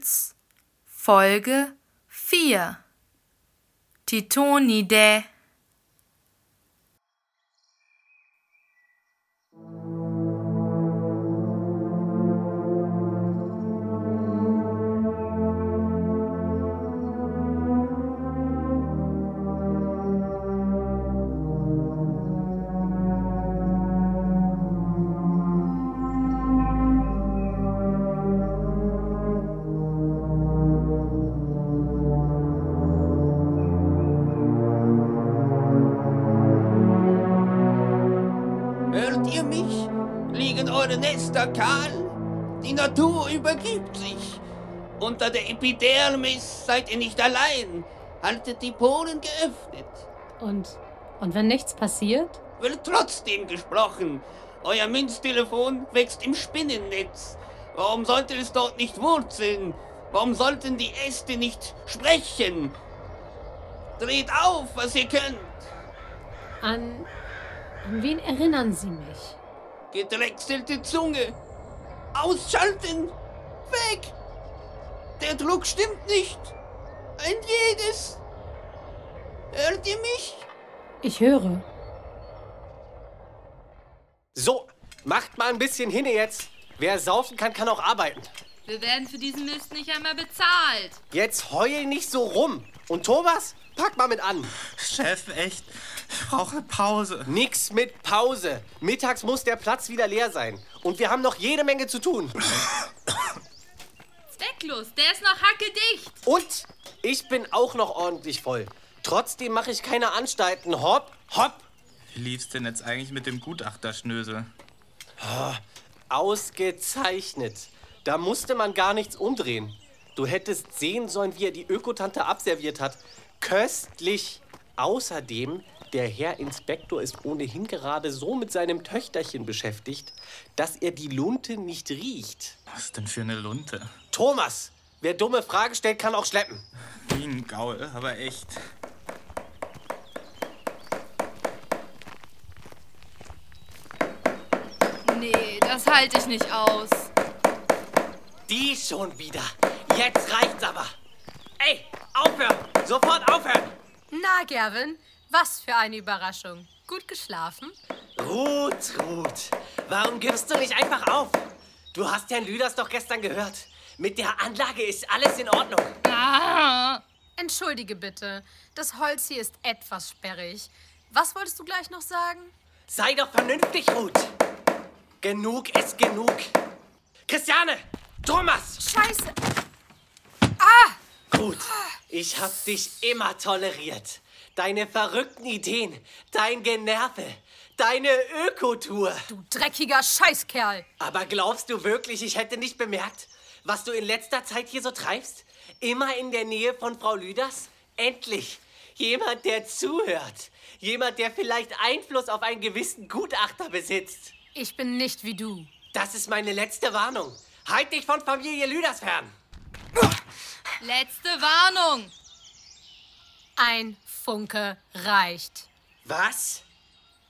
Holz Folge 4 Titonide Hört ihr mich? Liegen eure Nester kahl? Die Natur übergibt sich. Unter der Epidermis seid ihr nicht allein. Haltet die Poren geöffnet. Und, und wenn nichts passiert? Wird trotzdem gesprochen. Euer Münztelefon wächst im Spinnennetz. Warum sollte es dort nicht wurzeln? Warum sollten die Äste nicht sprechen? Dreht auf, was ihr könnt. An, an wen erinnern Sie mich? Gedrechselte Zunge. Ausschalten. Weg. Der Druck stimmt nicht. Ein jedes. Hört ihr mich? Ich höre. So, macht mal ein bisschen hin jetzt. Wer saufen kann, kann auch arbeiten. Wir werden für diesen Mist nicht einmal bezahlt. Jetzt heul nicht so rum. Und Thomas, pack mal mit an. Chef, echt, ich brauche Pause. Nix mit Pause. Mittags muss der Platz wieder leer sein. Und wir haben noch jede Menge zu tun. Zwecklos, der ist noch hackedicht. Und ich bin auch noch ordentlich voll. Trotzdem mache ich keine Anstalten. Hopp, hopp. Wie lief's denn jetzt eigentlich mit dem Gutachterschnösel? Ausgezeichnet. Da musste man gar nichts umdrehen. Du hättest sehen sollen, wie er die Ökotante abserviert hat. Köstlich. Außerdem, der Herr Inspektor ist ohnehin gerade so mit seinem Töchterchen beschäftigt, dass er die Lunte nicht riecht. Was denn für eine Lunte? Thomas, wer dumme Fragen stellt, kann auch schleppen. Wie ein Gaul, aber echt. Nee, das halte ich nicht aus. Die schon wieder. Jetzt reicht's aber. Ey, aufhören! Sofort aufhören! Na, Gerwin, was für eine Überraschung. Gut geschlafen? Ruth, Ruth, warum gibst du nicht einfach auf? Du hast Herrn Lüders doch gestern gehört. Mit der Anlage ist alles in Ordnung. Ah, Entschuldige bitte, das Holz hier ist etwas sperrig. Was wolltest du gleich noch sagen? Sei doch vernünftig, Ruth. Genug ist genug. Christiane! Thomas! Scheiße! Ruth, ich hab dich immer toleriert. Deine verrückten Ideen, dein Generve, deine Ökotour. Du dreckiger Scheißkerl! Aber glaubst du wirklich, ich hätte nicht bemerkt, was du in letzter Zeit hier so treibst? Immer in der Nähe von Frau Lüders? Endlich! Jemand, der zuhört. Jemand, der vielleicht Einfluss auf einen gewissen Gutachter besitzt. Ich bin nicht wie du. Das ist meine letzte Warnung. Halt dich von Familie Lüders fern. Letzte Warnung. Ein Funke reicht. Was?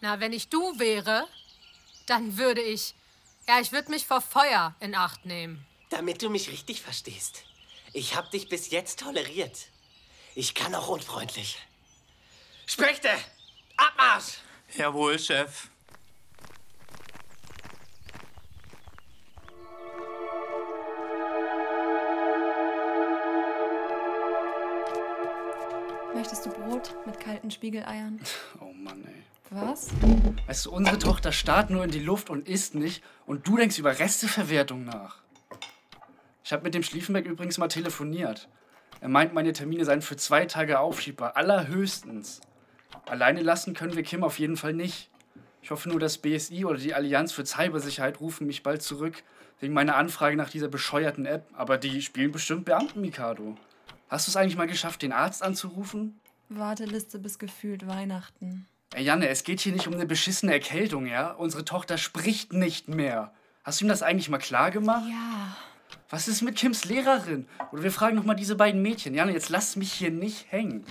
Na, wenn ich du wäre, dann würde ich. Ja, ich würde mich vor Feuer in Acht nehmen. Damit du mich richtig verstehst. Ich hab dich bis jetzt toleriert. Ich kann auch unfreundlich. Spechte! Abmarsch! Jawohl, Chef. Brot mit kalten Spiegeleiern? Oh Mann, ey. Was? Weißt du, unsere Tochter starrt nur in die Luft und isst nicht und du denkst über Resteverwertung nach. Ich habe mit dem Schlieffenberg übrigens mal telefoniert. Er meint, meine Termine seien für zwei Tage aufschiebbar, allerhöchstens. Alleine lassen können wir Kim auf jeden Fall nicht. Ich hoffe nur, das BSI oder die Allianz für Cybersicherheit rufen mich bald zurück, wegen meiner Anfrage nach dieser bescheuerten App. Aber die spielen bestimmt Beamten, Mikado. Hast du es eigentlich mal geschafft, den Arzt anzurufen? Warteliste bis gefühlt Weihnachten. Ey, Janne, es geht hier nicht um eine beschissene Erkältung, ja? Unsere Tochter spricht nicht mehr. Hast du ihm das eigentlich mal klar gemacht? Ja. Was ist mit Kims Lehrerin? Oder wir fragen noch mal diese beiden Mädchen. Janne, jetzt lass mich hier nicht hängen.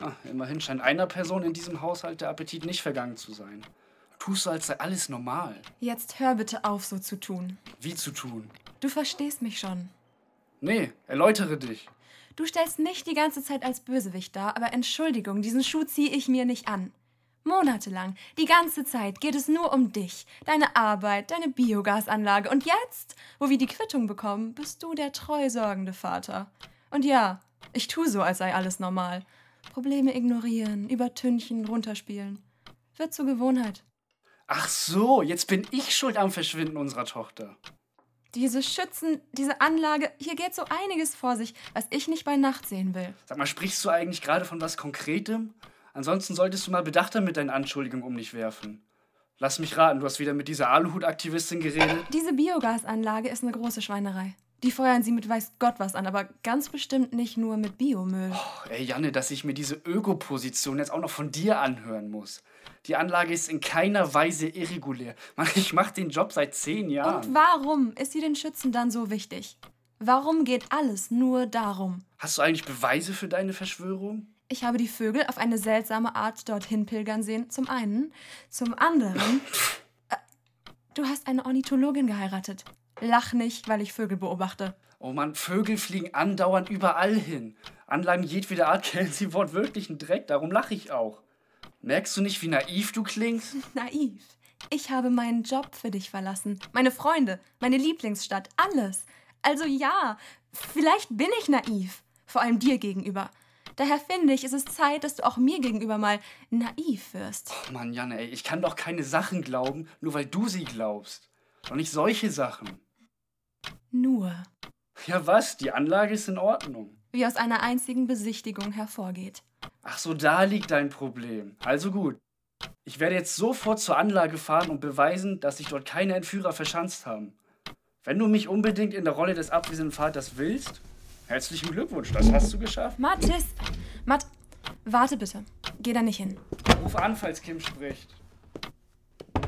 Ah, immerhin scheint einer Person in diesem Haushalt der Appetit nicht vergangen zu sein. Tust so, als sei alles normal. Jetzt hör bitte auf, so zu tun. Wie zu tun? Du verstehst mich schon. Nee, erläutere dich. Du stellst mich die ganze Zeit als Bösewicht dar, aber Entschuldigung, diesen Schuh ziehe ich mir nicht an. Monatelang, die ganze Zeit geht es nur um dich, deine Arbeit, deine Biogasanlage. Und jetzt, wo wir die Quittung bekommen, bist du der treu sorgende Vater. Und ja, ich tu so, als sei alles normal. Probleme ignorieren, übertünchen, runterspielen. Wird zur Gewohnheit. Ach so, jetzt bin ich schuld am Verschwinden unserer Tochter. Diese Schützen, diese Anlage, hier geht so einiges vor sich, was ich nicht bei Nacht sehen will. Sag mal, sprichst du eigentlich gerade von was Konkretem? Ansonsten solltest du mal bedachter mit deinen Anschuldigungen um dich werfen. Lass mich raten, du hast wieder mit dieser Aluhut-Aktivistin geredet? Diese Biogasanlage ist eine große Schweinerei. Die feuern sie mit weiß Gott was an, aber ganz bestimmt nicht nur mit Biomüll. Oh, ey, Janne, dass ich mir diese Ökoposition jetzt auch noch von dir anhören muss. Die Anlage ist in keiner Weise irregulär. Mann, ich mache den Job seit zehn Jahren. Und warum ist sie den Schützen dann so wichtig? Warum geht alles nur darum? Hast du eigentlich Beweise für deine Verschwörung? Ich habe die Vögel auf eine seltsame Art dorthin pilgern sehen, zum einen. Zum anderen. äh, du hast eine Ornithologin geheiratet. Lach nicht, weil ich Vögel beobachte. Oh Mann, Vögel fliegen andauernd überall hin. Anlagen jedweder Art kennen sie wortwörtlichen Dreck, darum lache ich auch. Merkst du nicht, wie naiv du klingst? Naiv. Ich habe meinen Job für dich verlassen. Meine Freunde, meine Lieblingsstadt, alles. Also ja, vielleicht bin ich naiv. Vor allem dir gegenüber. Daher finde ich, ist es Zeit, dass du auch mir gegenüber mal naiv wirst. Oh Mann, Janne, ey, ich kann doch keine Sachen glauben, nur weil du sie glaubst. Doch nicht solche Sachen. Nur. Ja, was? Die Anlage ist in Ordnung. Wie aus einer einzigen Besichtigung hervorgeht. Ach so, da liegt dein Problem. Also gut. Ich werde jetzt sofort zur Anlage fahren und beweisen, dass sich dort keine Entführer verschanzt haben. Wenn du mich unbedingt in der Rolle des abwesenden Vaters willst, herzlichen Glückwunsch, das hast du geschafft. Mathis! Matt, warte bitte. Geh da nicht hin. Ruf an, falls Kim spricht.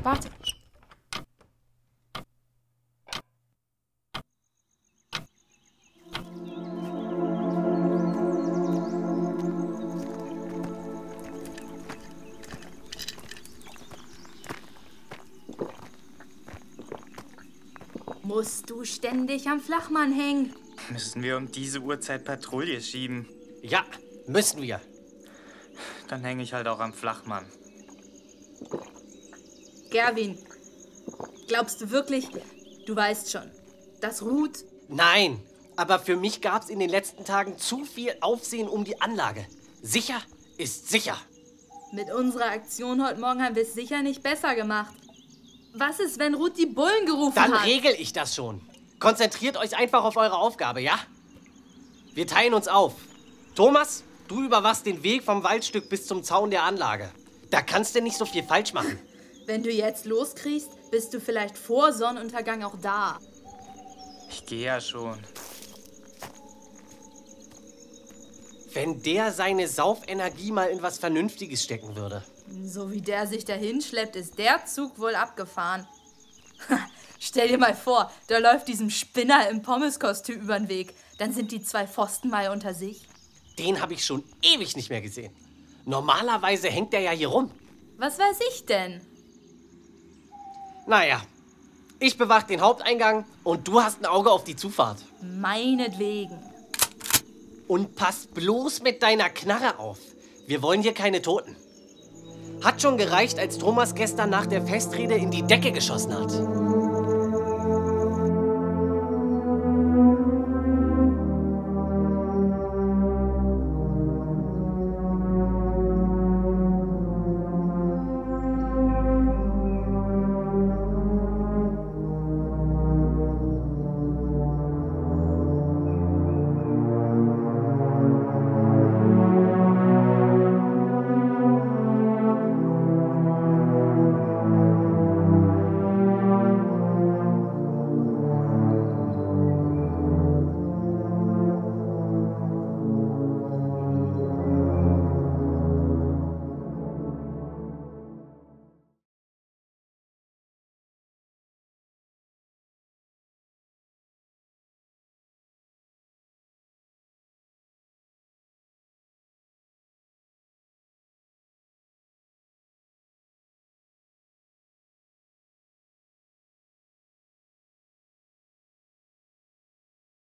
Warte. Musst du ständig am Flachmann hängen? Müssen wir um diese Uhrzeit Patrouille schieben? Ja, müssen wir. Dann hänge ich halt auch am Flachmann. Gerwin, glaubst du wirklich, du weißt schon, dass Ruth... Nein, aber für mich gab es in den letzten Tagen zu viel Aufsehen um die Anlage. Sicher ist sicher. Mit unserer Aktion heute Morgen haben wir es sicher nicht besser gemacht. Was ist, wenn Ruth die Bullen gerufen Dann hat? regel ich das schon. Konzentriert euch einfach auf eure Aufgabe, ja? Wir teilen uns auf. Thomas, du überwachst den Weg vom Waldstück bis zum Zaun der Anlage. Da kannst du nicht so viel falsch machen. Wenn du jetzt loskriegst, bist du vielleicht vor Sonnenuntergang auch da. Ich gehe ja schon. Wenn der seine Saufenergie mal in was Vernünftiges stecken würde. So wie der sich dahin schleppt, ist der Zug wohl abgefahren. Stell dir mal vor, da läuft diesem Spinner im Pommeskostüm über den Weg. Dann sind die zwei Pfosten mal unter sich. Den habe ich schon ewig nicht mehr gesehen. Normalerweise hängt der ja hier rum. Was weiß ich denn? Naja, ich bewach den Haupteingang und du hast ein Auge auf die Zufahrt. Meinetwegen. Und pass bloß mit deiner Knarre auf. Wir wollen hier keine Toten. Hat schon gereicht, als Thomas gestern nach der Festrede in die Decke geschossen hat.